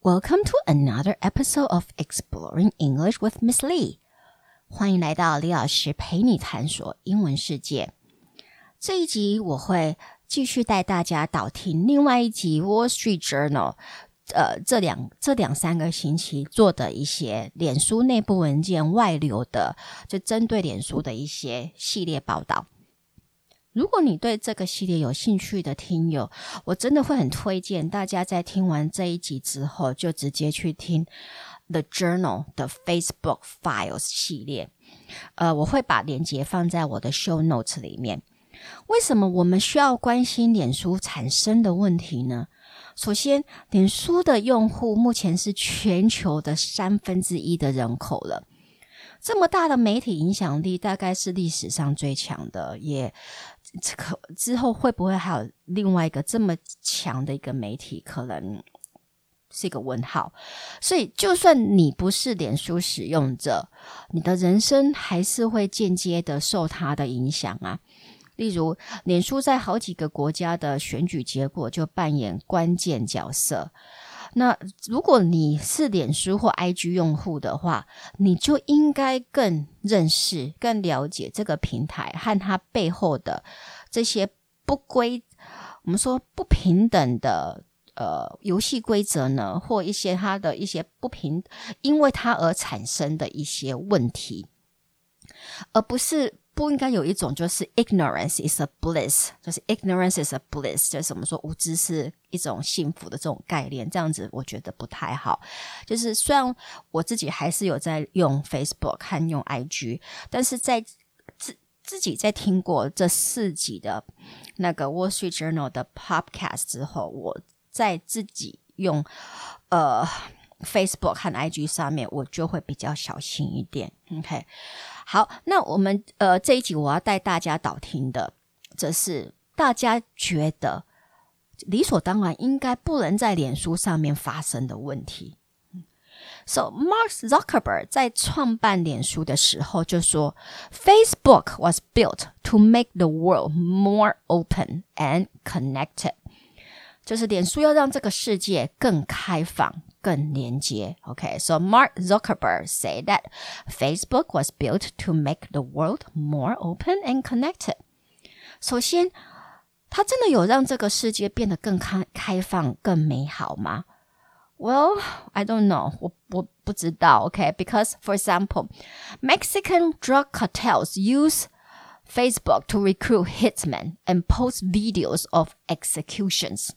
Welcome to another episode of Exploring English with Miss Lee。欢迎来到李老师陪你探索英文世界。这一集我会继续带大家导听另外一集《Wall Street Journal》。呃，这两这两三个星期做的一些脸书内部文件外流的，就针对脸书的一些系列报道。如果你对这个系列有兴趣的听友，我真的会很推荐大家在听完这一集之后，就直接去听 The Journal 的 Facebook Files 系列。呃，我会把链接放在我的 Show Notes 里面。为什么我们需要关心脸书产生的问题呢？首先，脸书的用户目前是全球的三分之一的人口了，这么大的媒体影响力，大概是历史上最强的。也可之后会不会还有另外一个这么强的一个媒体？可能是一个问号。所以，就算你不是脸书使用者，你的人生还是会间接的受它的影响啊。例如，脸书在好几个国家的选举结果就扮演关键角色。那如果你是脸书或 IG 用户的话，你就应该更认识、更了解这个平台和它背后的这些不规，我们说不平等的呃游戏规则呢，或一些它的一些不平，因为它而产生的一些问题，而不是。不应该有一种就是 ignorance is a bliss，就是 ignorance is a bliss，就是我们说无知是一种幸福的这种概念，这样子我觉得不太好。就是虽然我自己还是有在用 Facebook 和用 IG，但是在自自己在听过这四集的那个 Wall Street Journal 的 Podcast 之后，我在自己用呃 Facebook 和 IG 上面，我就会比较小心一点。OK。好，那我们呃这一集我要带大家导听的，这是大家觉得理所当然应该不能在脸书上面发生的问题。So Mark Zuckerberg 在创办脸书的时候就说，Facebook was built to make the world more open and connected，就是脸书要让这个世界更开放。更连接。Okay, so Mark Zuckerberg said that Facebook was built to make the world more open and connected. 首先，它真的有让这个世界变得更开开放、更美好吗？Well, I don't know. 我我不知道。Okay, because for example, Mexican drug cartels use Facebook to recruit hitmen and post videos of executions.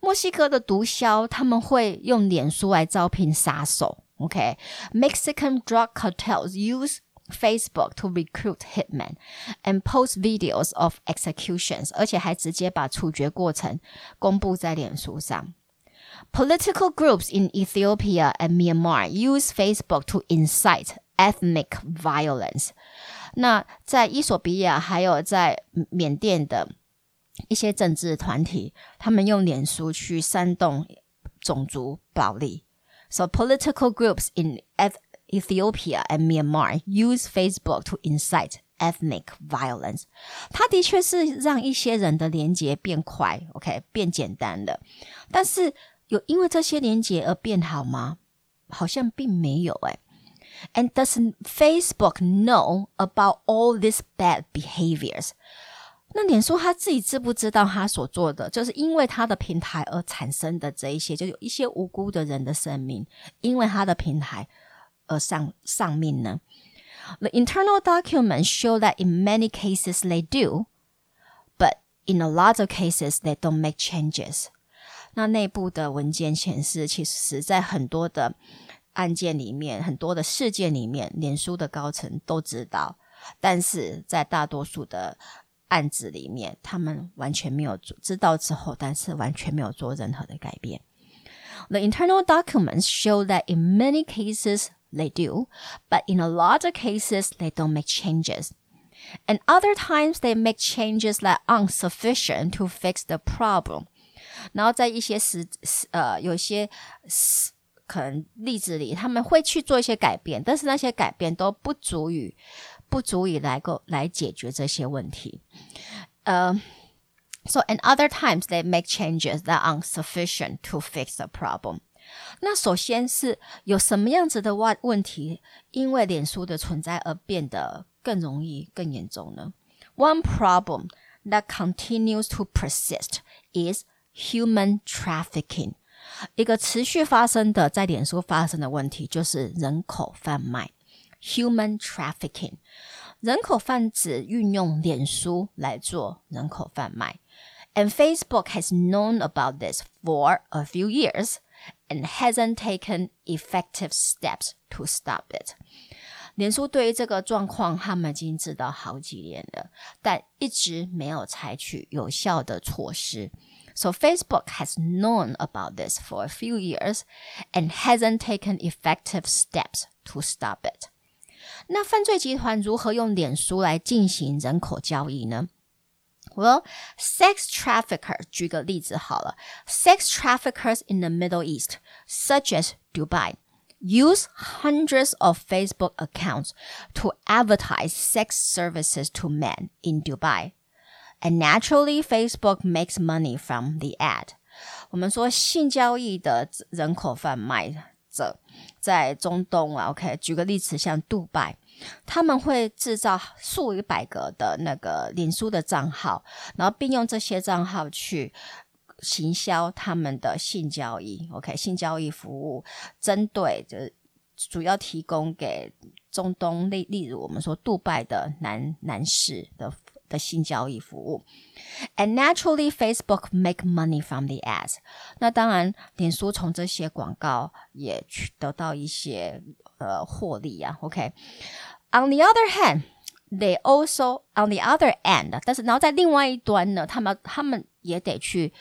墨西哥的毒枭他们会用脸书来招聘杀手。OK，Mexican drug cartels use Facebook to recruit hitmen and post videos of executions，而且还直接把处决过程公布在脸书上。Political groups in Ethiopia and Myanmar use Facebook to incite ethnic violence。那在伊索比亚还有在缅甸的。 一些政治团体，他们用脸书去煽动种族暴力。So political groups in Ethiopia and Myanmar use Facebook to incite ethnic violence。它的确是让一些人的连接变快，OK，变简单了。但是有因为这些连接而变好吗？好像并没有诶。And does Facebook know about all these bad behaviors? 那脸书他自己知不知道他所做的，就是因为他的平台而产生的这一些，就有一些无辜的人的生命，因为他的平台而丧丧命呢？The internal documents show that in many cases they do, but in a lot of cases they don't make changes. 那内部的文件显示，其实在很多的案件里面，很多的事件里面，脸书的高层都知道，但是在大多数的案子里面，他们完全没有做知道之后，但是完全没有做任何的改变。The internal documents show that in many cases they do, but in a lot of cases they don't make changes. And other times they make changes that are insufficient to fix the problem. 然后在一些时呃有些可能例子里，他们会去做一些改变，但是那些改变都不足以 不足以来够来解决这些问题。呃、uh,，so and other times they make changes that are insufficient to fix the problem. 那首先是有什么样子的问问题，因为脸书的存在而变得更容易、更严重呢？One problem that continues to persist is human trafficking。一个持续发生的在脸书发生的问题就是人口贩卖 （human trafficking）。人口贩子运用脸书来做人口贩卖，and Facebook has known about this for a few years and hasn't taken effective steps to stop it。脸书对于这个状况，他们已经知道好几年了，但一直没有采取有效的措施。So Facebook has known about this for a few years and hasn't taken effective steps to stop it. 那犯罪集团如何用脸书来进行人口交易呢？Well, sex trafficker 举个例子好了，sex traffickers in the Middle East, such as Dubai, use hundreds of Facebook accounts to advertise sex services to men in Dubai. And naturally, Facebook makes money from the ad. 我们说性交易的人口贩卖者 在中东啊，OK，举个例子，像杜拜，他们会制造数以百个的那个脸书的账号，然后并用这些账号去行销他们的性交易，OK，性交易服务，针对就是主要提供给中东例例如我们说杜拜的男男士的。的性交易服务。And naturally, Facebook make money from the ads。那当然，脸书从这些广告也去得到一些呃获利啊。OK。On the other hand, they also on the other end，但是然后在另外一端呢，他们他们也得去，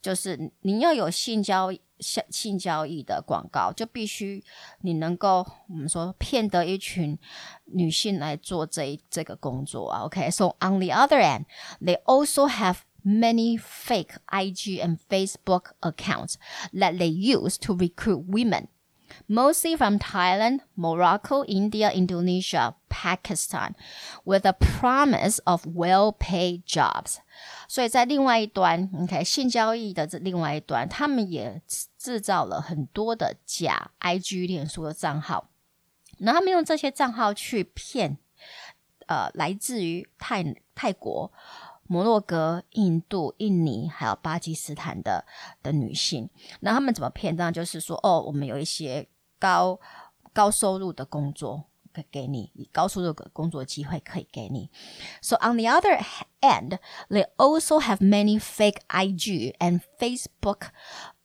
就是你要有性交易。 性性交易的广告，就必须你能够我们说骗得一群女性来做这这个工作啊。OK，so、okay? on the other end, they also have many fake IG and Facebook accounts that they use to recruit women mostly from Thailand, Morocco, India, Indonesia, Pakistan, with a promise of well-paid jobs. 所以在另外一端，OK，性交易的这另外一端，他们也制造了很多的假 IG 脸书的账号，然后他们用这些账号去骗，呃，来自于泰泰国。摩洛哥、印度、印尼还有巴基斯坦的的女性，那他们怎么骗？当然就是说，哦，我们有一些高高收入的工作 给你，高收入的工作机会可以给你。So on the other end, they also have many fake IG and Facebook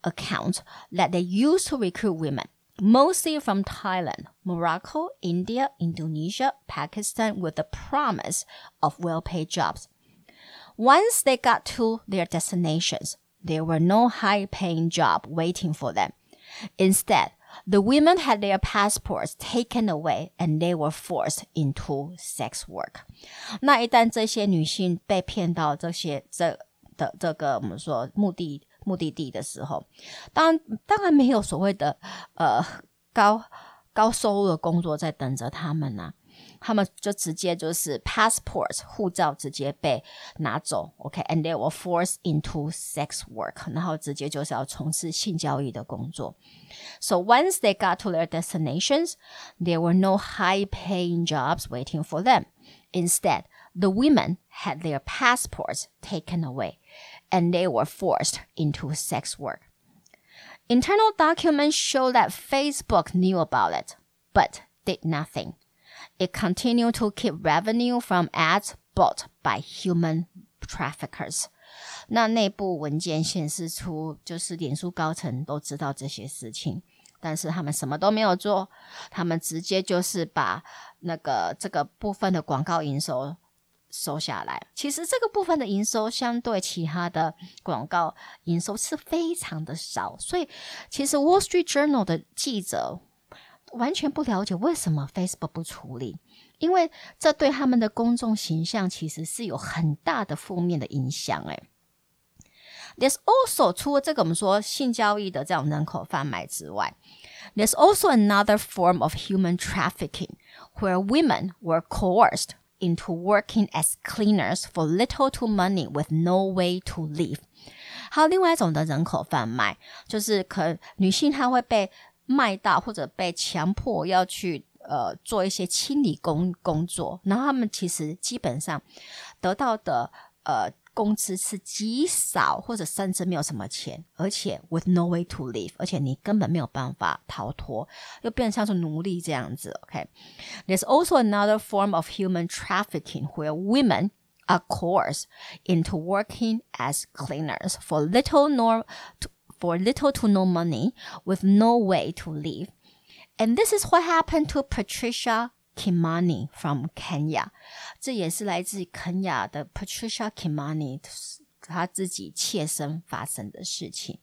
accounts that they use to recruit women. Mostly from Thailand, Morocco, India, Indonesia, Pakistan, with the promise of well paid jobs. Once they got to their destinations, there were no high paying job waiting for them. Instead, the women had their passports taken away and they were forced into sex work. 那一旦这些女性被骗到这些这的这个我们说目的目的地的时候，当当然没有所谓的呃高高收入的工作在等着他们呐、他们就直接就是 passport 护照直接被拿走，OK，and they were forced into sex work，然后直接就是要从事性交易的工作。So once they got to their destinations, there were no high-paying jobs waiting for them. Instead, the women had their passports taken away, and they were forced into sex work. Internal documents show that Facebook knew about it, but did nothing It continued to keep revenue from ads bought by human traffickers. 那内部文件显示出，就是脸书高层都知道这些事情，但是他们什么都没有做，他们直接就是把那个这个部分的广告营收收下来。其实这个部分的营收相对其他的广告营收是非常的少，所以其实 Wall Street Journal 的记者。完全不了解为什么 Facebook 不处理，因为这对他们的公众形象其实是有很大的负面的影响。哎，There's also 除了这个我们说性交易的这种人口贩卖之外，There's also another form of human trafficking where women were coerced into working as cleaners for little to money with no way to live. 还有另外一种的人口贩卖，就是可女性她会被 卖到或者被强迫要去呃做一些清理工工作，然后他们其实基本上得到的呃。工资是极少，或者甚至没有什么钱，而且 with no way to live，而且你根本没有办法逃脱，又变成像是奴隶这样子。OK，there's also another form of human trafficking where women are coerced into working as cleaners for little nor to, for little to no money with no way to live. And this is what happened to Patricia Kimani from Kenya，这也是来自肯亚的 Patricia Kimani 她自己切身发生的事情。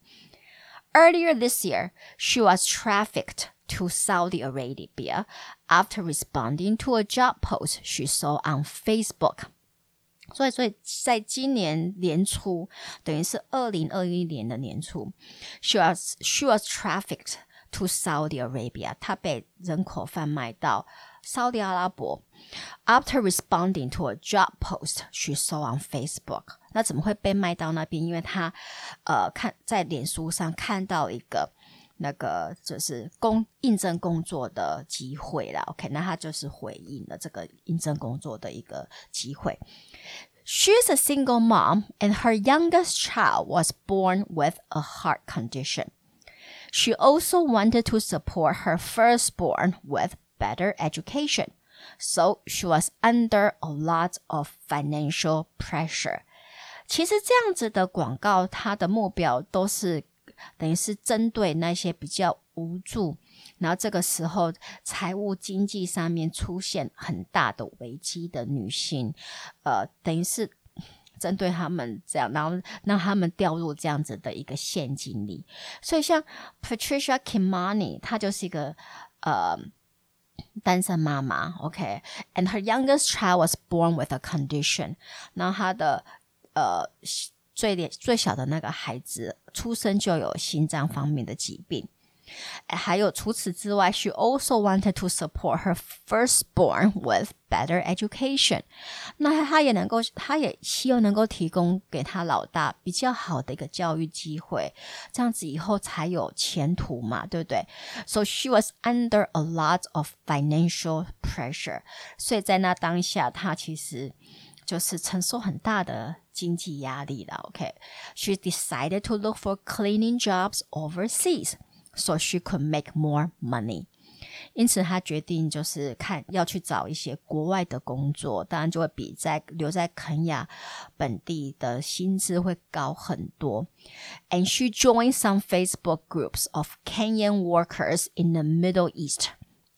Earlier this year, she was trafficked to Saudi Arabia after responding to a job post she saw on Facebook. 所以，所以在今年年初，等于是二零二一年的年初，she was she was trafficked to Saudi Arabia，她被人口贩卖到。沙特阿拉伯，after responding to a job post she saw on Facebook，那怎么会被卖到那边？因为她呃看在脸书上看到一个那个就是工应征工作的机会了。OK，那她就是回应了这个应征工作的一个机会。She's a single mom, and her youngest child was born with a heart condition. She also wanted to support her firstborn with better education. So she was under a lot of financial pressure. 其实这样子的广告，它的目标都是 等于是针对那些比较无助，然后这个时候财务经济上面出现很大的危机的女性，呃，等于是 针对他们这样，然后让他们掉入这样子的一个陷阱里。所以像 Patricia Kimani，她就是一个呃。单身妈妈，OK，and、her youngest child was born with a condition。然后她的呃最最小的那个孩子出生就有心脏方面的疾病。还有除此之外，she also wanted to support her firstborn with better education。那她也能够，她也希望能够提供给她老大比较好的一个教育机会，这样子以后才有前途嘛，对不对？So she was under a lot of financial pressure。所以在那当下，她其实就是承受很大的经济压力了。OK，she decided to look for cleaning jobs overseas。so she could make more money。因此，她决定就是看要去找一些国外的工作，当然就会比在留在肯亚本地的薪资会高很多。And she joined some Facebook groups of Kenyan workers in the Middle East.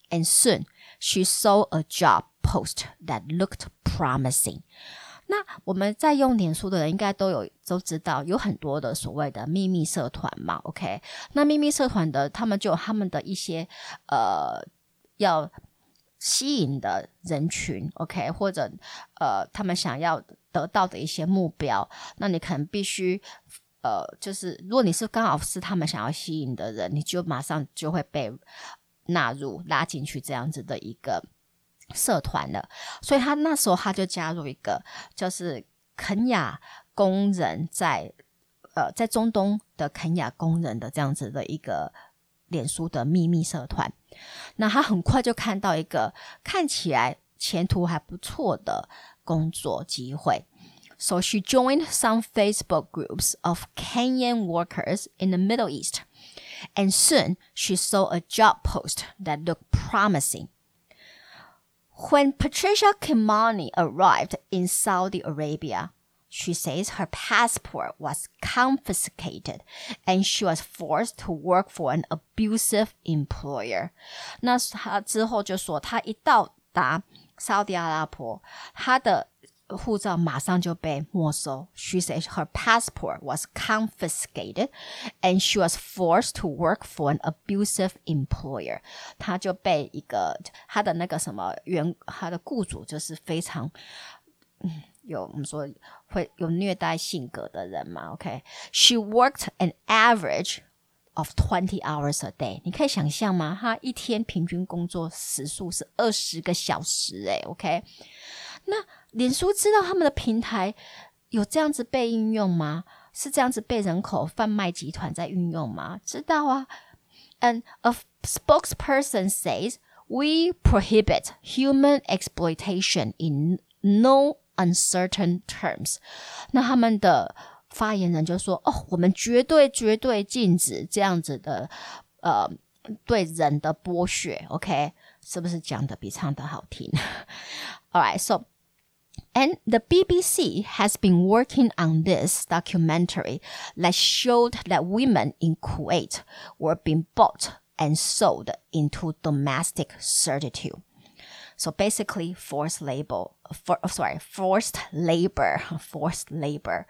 And soon she saw a job post that looked promising. 那我们在用脸书的人应该都有都知道，有很多的所谓的秘密社团嘛，OK？那秘密社团的他们就有他们的一些呃要吸引的人群，OK？或者呃他们想要得到的一些目标，那你可能必须呃就是如果你是刚好是他们想要吸引的人，你就马上就会被纳入拉进去这样子的一个。社团了，所以他那时候他就加入一个，就是肯雅工人在呃在中东的肯雅工人的这样子的一个脸书的秘密社团。那他很快就看到一个看起来前途还不错的工作机会。So she joined some Facebook groups of Kenyan workers in the Middle East, and soon she saw a job post that looked promising. When Patricia Kimani arrived in Saudi Arabia, she says her passport was confiscated and she was forced to work for an abusive employer. 那她之后就说，她一到达沙特阿拉伯，她的 护照马上就被没收。She said her passport was confiscated, and she was forced to work for an abusive employer. 她就被一个她的那个什么原她的雇主就是非常嗯有我们说会有虐待性格的人嘛。OK，she、okay? worked an average of twenty hours a day。你可以想象吗？她一天平均工作时数是二十个小时。诶 o k 那 脸书知道他们的平台有这样子被应用吗？是这样子被人口贩卖集团在运用吗？知道啊。And a spokesperson says we prohibit human exploitation in no uncertain terms。那他们的发言人就说：“哦，我们绝对绝对禁止这样子的呃对人的剥削。”OK，是不是讲的比唱的好听？All right, so. And the BBC has been working on this documentary that showed that women in Kuwait were being bought and sold into domestic servitude. So basically, forced labor, for oh, sorry, forced labor, forced labor.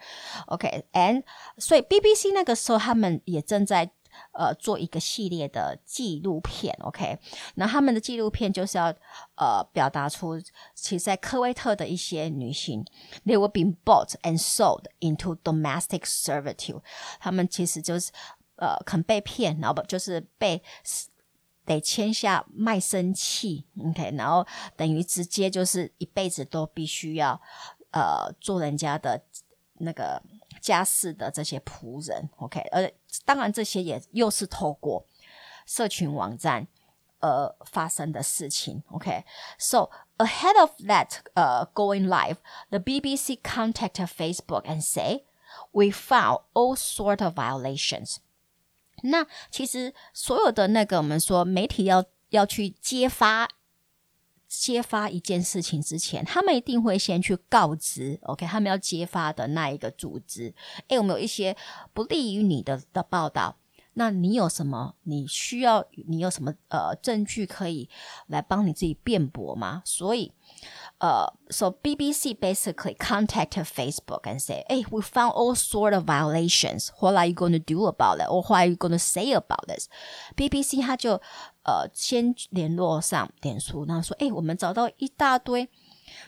Okay, and 所以 BBC 那个时候他们也正在 呃做一个系列的纪录片，OK，那他们的纪录片就是要呃表达出，其实在科威特的一些女性，they were being bought and sold into domestic servitude，他们其实就是呃肯被骗，然后不就是被得签下卖身契，OK，然后等于直接就是一辈子都必须要呃做人家的那个。家事的这些仆人，OK，而当然这些也又是透过社群网站而发生的事情，OK。So ahead of that, uh, going live, the BBC contacted Facebook and say, "We found all sort of violations." 那其实所有的那个我们说媒体要要去揭发 揭发一件事情之前，他们一定会先去告知，OK，他们要揭发的那一个组织，诶，我们有一些不利于你的的报道，那你有什么？你需要你有什么呃证据可以来帮你自己辩驳吗？所以。呃 so BBC basically contacted Facebook and said, "Hey, we found all sort of violations. What are you going to do about it, or what are you going to say about this?" BBC 他就呃先联络上脸书，然后说：“哎，我们找到一大堆，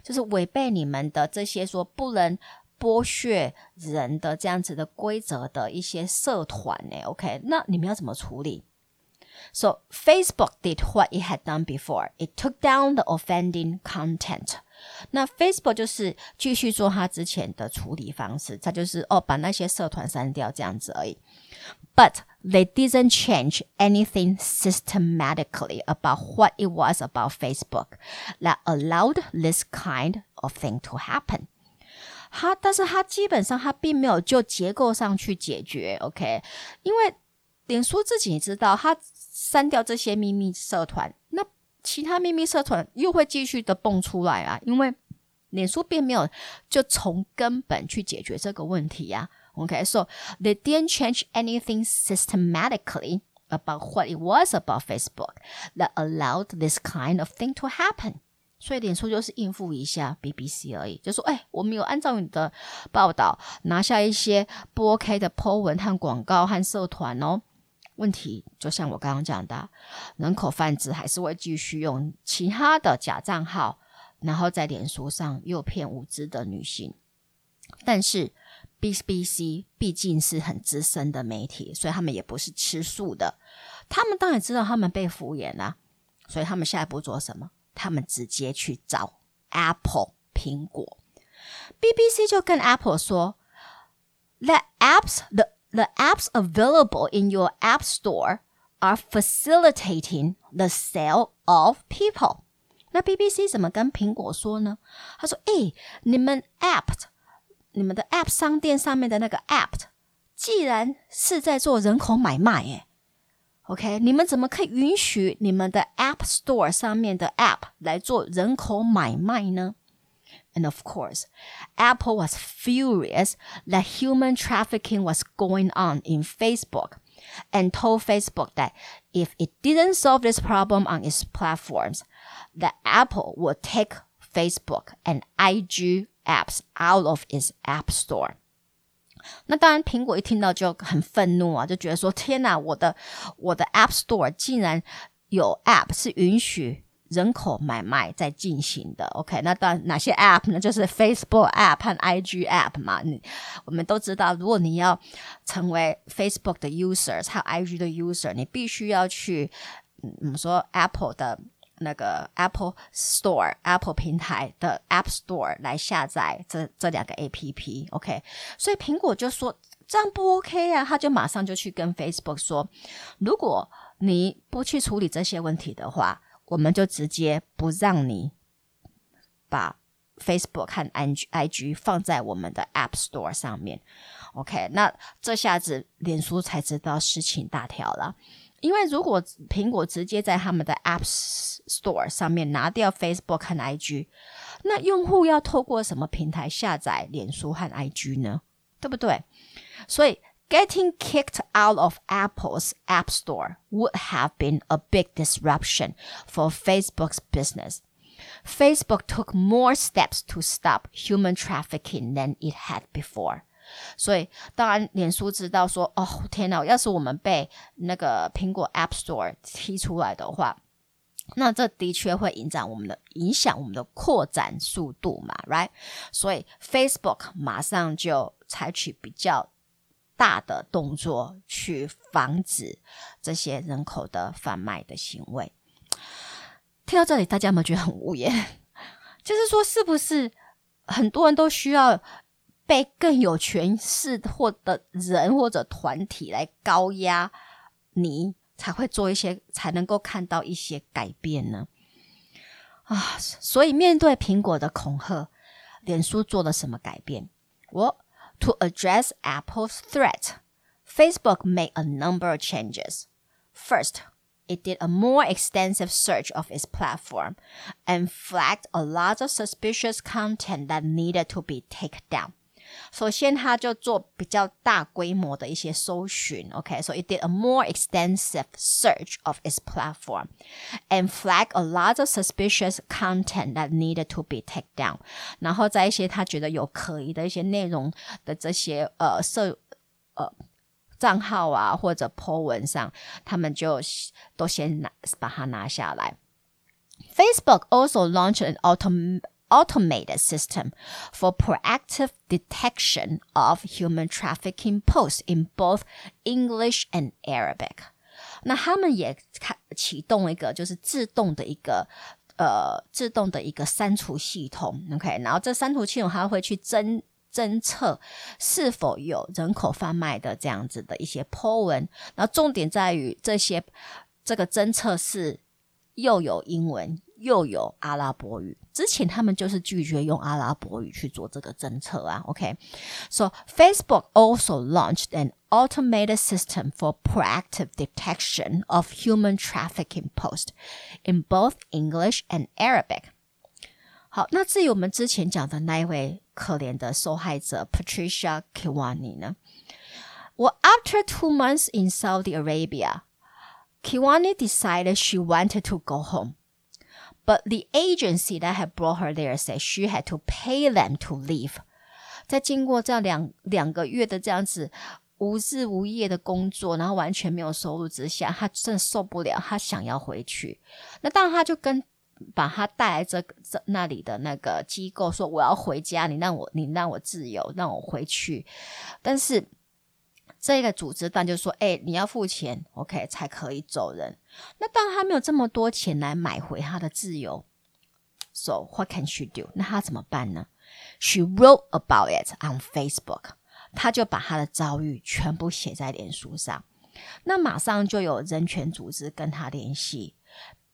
就是违背你们的这些说不能剥削人的这样子的规则的一些社团呢。OK，那你们要怎么处理？” So Facebook did what it had done before. It took down the offending content. 那 Facebook 就是继续做它之前的处理方式，它就是哦把那些社团删掉这样子而已。But they didn't change anything systematically about what it was about Facebook that allowed this kind of thing to happen. 它，但是它基本上它并没有就结构上去解决，OK？因为脸书自己也知道，它删掉这些秘密社团，那其他秘密社团又会继续的蹦出来啊！因为脸书并没有就从根本去解决这个问题呀。 OK，so they didn't change anything systematically about what it was about Facebook that allowed this kind of thing to happen。所以脸书就是应付一下 BBC 而已，就说：“哎，我们有按照你的报道拿下一些不 OK 的 po 文和广告和社团哦。”问题就像我刚刚讲的，人口贩子还是会继续用其他的假账号，然后在脸书上诱骗无知的女性。但是 BBC 毕竟是很资深的媒体，所以他们也不是吃素的。他们当然知道他们被敷衍了，所以他们下一步做什么？他们直接去找 Apple 苹果。BBC 就跟 Apple 说：“The apps the the apps available in your app store are facilitating the sale of people。那 BBC 怎么跟苹果说呢？他说：“诶，你们 app，你们的 app 商店上面的那个 app，既然是在做人口买卖，诶 OK，你们怎么可以允许你们的 App Store 上面的 App 来做人口买卖呢？and of course, Apple was furious that human trafficking was going on in Facebook and told Facebook that if it didn't solve this problem on its platforms, that Apple would take Facebook and IG apps out of its App Store. 那当然，苹果一听到就很愤怒啊，就觉得说：“天哪，我的我的 App Store 竟然有 App 是允许人口买卖在进行的，OK？那当然哪些 App 呢？就是 Facebook App 和 IG App 嘛。你我们都知道，如果你要成为 Facebook 的 user，还有 IG 的 User，你必须要去，嗯我们说 Apple 的那个 Apple Store、Apple 平台的 App Store 来下载这这两个 APP，OK？所以苹果就说这样不 OK 啊！他就马上就去跟 Facebook 说，如果你不去处理这些问题的话，我们就直接不让你把 Facebook 和 IG 放在我们的 App Store 上面。OK，那这下子脸书才知道事情大条了。因为如果苹果直接在他们的 App Store 上面拿掉 Facebook 和 IG，那用户要透过什么平台下载脸书和 IG 呢？对不对？所以 getting kicked out of Apple's App Store would have been a big disruption for Facebook's business. Facebook took more steps to stop human trafficking than it had before. 所以，当然，脸书知道说，哦，天哪！要是我们被那个苹果 App Store 踢出来的话，那这的确会影响我们的影响我们的扩展速度嘛，right？所以，Facebook 马上就采取比较大的动作去防止这些人口的贩卖的行为。听到这里，大家有没有觉得很无言？就是说，是不是很多人都需要？被更有权势或的人或者团体来高压你，才会做一些，才能够看到一些改变呢？啊，所以面对苹果的恐吓，脸书做了什么改变？我 To address Apple's threat, Facebook made a number of changes. First, it did a more extensive search of its platform and flagged a lot of suspicious content that needed to be taken down. 首先，他就做比较大规模的一些搜寻，OK，so it did a more extensive search of its platform and flag a lot of suspicious content that needed to be taken down。然后在一些他觉得有可疑的一些内容的这些呃社呃账号啊或者 po 文上，他们就都先拿把它拿下来。Facebook also launched an autom automated system for proactive detection of human trafficking posts in both English and Arabic。那他们也开启动一个就是自动的一个呃自动的一个删除系统，OK，然后这删除系统它会去侦侦测是否有人口贩卖的这样子的一些 po 文，然后重点在于这些这个侦测是又有英文 so Facebook also launched an automated system for proactive detection of human trafficking posts in both English and Arabic。好，那至于我们之前讲的那一位可怜的受害者 Patricia Kimani 呢？Well, after two months in Saudi Arabia, Kimani decided she wanted to go home. But the agency that had brought her there said she had to pay them to leave。在经过这样两两个月的这样子无日无夜的工作，然后完全没有收入之下，她真的受不了，她想要回去。那当然，她就跟把她带来这这那里的那个机构说：“我要回家，你让我你让我自由，让我回去。”但是。这个组织但就说，哎，你要付钱，OK 才可以走人。那当他没有这么多钱来买回他的自由。So what can she do？那他怎么办呢？She wrote about it on Facebook。他就把他的遭遇全部写在脸书上。那马上就有人权组织跟他联系，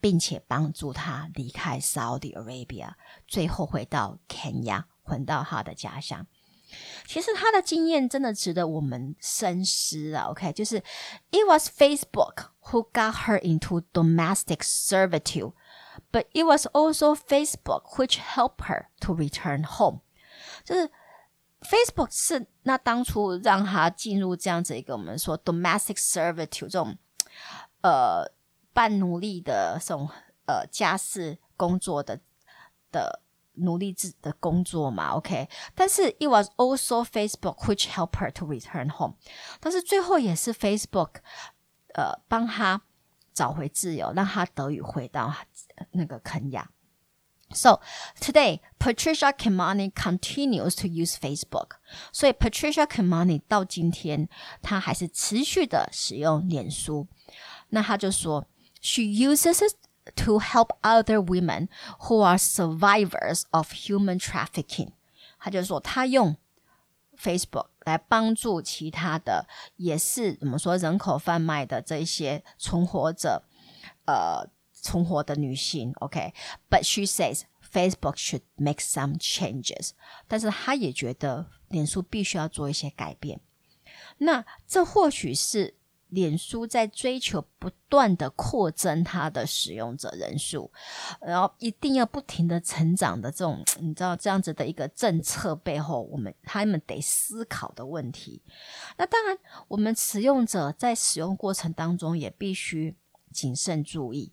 并且帮助他离开 Saudi Arabia，最后回到 Kenya，回到他的家乡。其实他的经验真的值得我们深思啊。OK，就是 It was Facebook who got her into domestic servitude, but it was also Facebook which helped her to return home。就是 Facebook 是那当初让她进入这样子一个我们说 domestic servitude 这种呃半奴隶的这种呃家事工作的的。 努力自的工作嘛，OK。但是 it was also Facebook which helped her to return home。但是最后也是 Facebook，呃，帮他找回自由，让他得以回到那个肯亚。So today, Patricia Kimani continues to use Facebook. 所以 Patricia Kimani 到今天，她还是持续的使用脸书。那她就说，She uses it to help other women who are survivors of human trafficking。他就说，他用 Facebook 来帮助其他的，也是怎么说人口贩卖的这一些存活者，呃，存活的女性。OK，but、okay? she says Facebook should make some changes，但是她也觉得脸书必须要做一些改变。那这或许是 脸书在追求不断的扩增它的使用者人数，然后一定要不停的成长的这种，你知道这样子的一个政策背后，我们他们得思考的问题。那当然，我们使用者在使用过程当中也必须谨慎注意，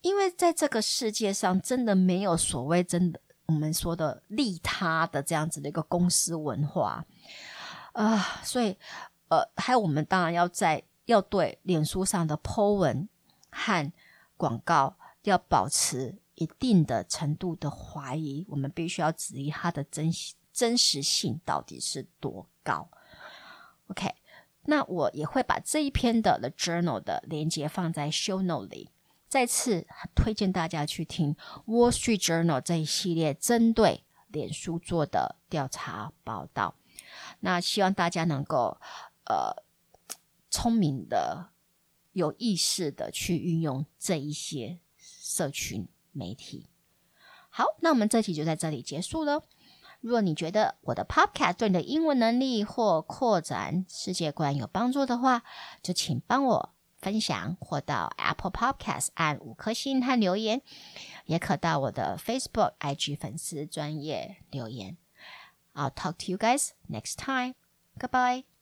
因为在这个世界上，真的没有所谓真的我们说的利他的这样子的一个公司文化啊，所以呃，还有我们当然要在。要对脸书上的 po 文和广告要保持一定的程度的怀疑，我们必须要质疑它的真真实性到底是多高。OK，那我也会把这一篇的 The Journal 的连接放在 Show Note 里。再次推荐大家去听 Wall Street Journal 这一系列针对脸书做的调查报道。那希望大家能够呃。聪明的、有意识的去运用这一些社群媒体。好，那我们这期就在这里结束了。如果你觉得我的 Podcast 对你的英文能力或扩展世界观有帮助的话，就请帮我分享或到 Apple Podcast 按五颗星和留言，也可到我的 Facebook、IG 粉丝专业留言。I'll talk to you guys next time. Goodbye.